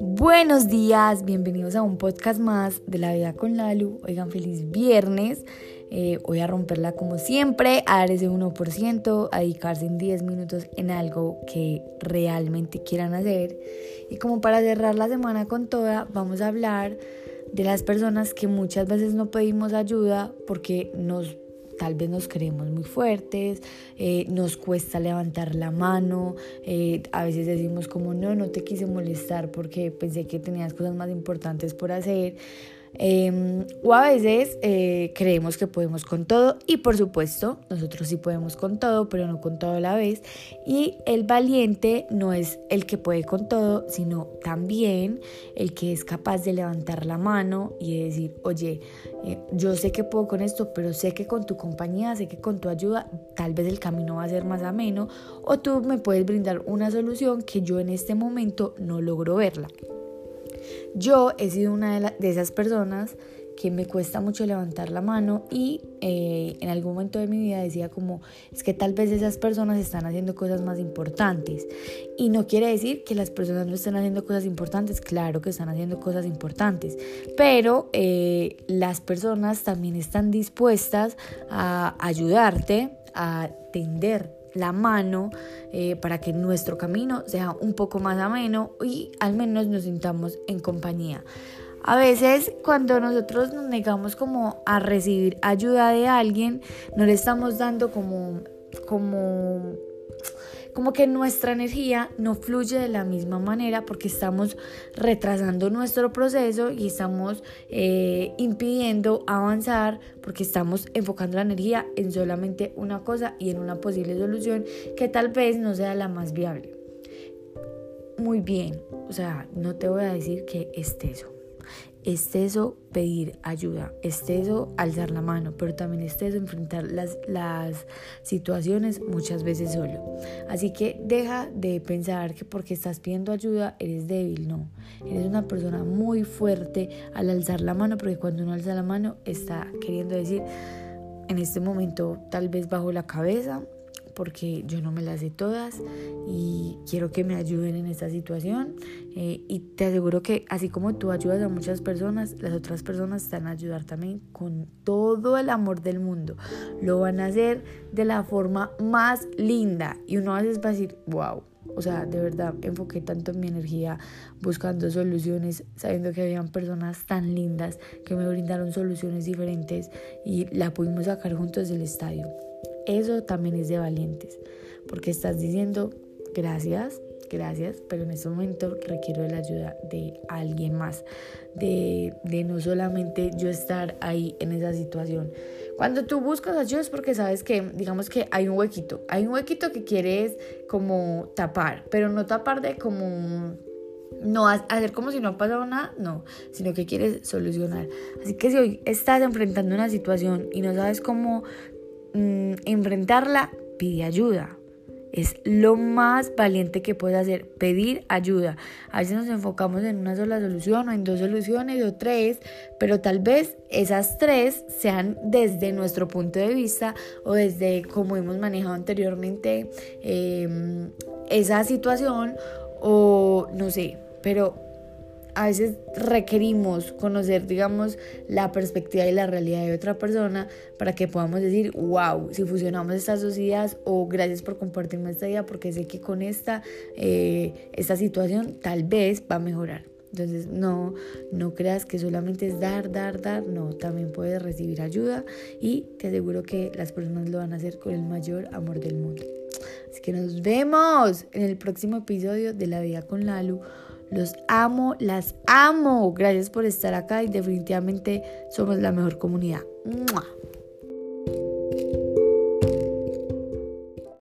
Buenos días, bienvenidos a un podcast más de la vida con Lalu. Oigan, feliz viernes. Eh, voy a romperla como siempre, a dar ese 1%, a dedicarse en 10 minutos en algo que realmente quieran hacer. Y como para cerrar la semana con toda, vamos a hablar de las personas que muchas veces no pedimos ayuda porque nos tal vez nos creemos muy fuertes, eh, nos cuesta levantar la mano, eh, a veces decimos como no, no te quise molestar porque pensé que tenías cosas más importantes por hacer. Em, o a veces eh, creemos que podemos con todo y por supuesto nosotros sí podemos con todo, pero no con todo a la vez. Y el valiente no es el que puede con todo, sino también el que es capaz de levantar la mano y decir, oye, eh, yo sé que puedo con esto, pero sé que con tu compañía, sé que con tu ayuda tal vez el camino va a ser más ameno o tú me puedes brindar una solución que yo en este momento no logro verla. Yo he sido una de, esas personas que me cuesta mucho levantar la mano y eh, en algún momento de mi vida decía como es que tal vez esas personas están haciendo cosas más importantes y no quiere decir que las personas no estén haciendo cosas importantes, claro que están haciendo cosas importantes, pero eh, las personas también están dispuestas a ayudarte, a tender la mano eh, para que nuestro camino sea un poco más ameno y al menos nos sintamos en compañía. A veces cuando nosotros nos negamos como a recibir ayuda de alguien, no le estamos dando como, como como que nuestra energía no fluye de la misma manera porque estamos retrasando nuestro proceso y estamos eh, impidiendo avanzar porque estamos enfocando la energía en solamente una cosa y en una posible solución que tal vez no sea la más viable. Muy bien, o sea, no te voy a decir que esté eso es eso pedir ayuda, es eso alzar la mano, pero también es eso enfrentar las, las situaciones muchas veces solo. Así que deja de pensar que porque estás pidiendo ayuda eres débil, no. Eres una persona muy fuerte al alzar la mano, porque cuando uno alza la mano está queriendo decir, en este momento tal vez bajo la cabeza, porque yo no me las sé todas y quiero que me ayuden en esta situación eh, y te aseguro que así como tú ayudas a muchas personas, las otras personas están a ayudar también con todo el amor del mundo. Lo van a hacer de la forma más linda y uno a veces va a decir, wow. O sea, de verdad, enfoqué tanto mi energía buscando soluciones, sabiendo que habían personas tan lindas que me brindaron soluciones diferentes y la pudimos sacar juntos del estadio. Eso también es de valientes, porque estás diciendo gracias, gracias, pero en este momento requiero la ayuda de alguien más, de, de no solamente yo estar ahí en esa situación. Cuando tú buscas ayuda es porque sabes que, digamos que hay un huequito, hay un huequito que quieres como tapar, pero no tapar de como no hacer como si no ha pasado nada, no, sino que quieres solucionar. Así que si hoy estás enfrentando una situación y no sabes cómo Mm, enfrentarla, pide ayuda. Es lo más valiente que puedes hacer, pedir ayuda. A veces nos enfocamos en una sola solución o en dos soluciones o tres, pero tal vez esas tres sean desde nuestro punto de vista o desde como hemos manejado anteriormente em, esa situación o no sé, pero a veces requerimos conocer, digamos, la perspectiva y la realidad de otra persona para que podamos decir, wow, si fusionamos estas dos ideas o gracias por compartirme esta idea porque sé que con esta, eh, esta situación tal vez va a mejorar. Entonces no, no creas que solamente es dar, dar, dar, no, también puedes recibir ayuda y te aseguro que las personas lo van a hacer con el mayor amor del mundo. Así que nos vemos en el próximo episodio de La Vida con Lalu. Los amo, las amo. Gracias por estar acá y definitivamente somos la mejor comunidad.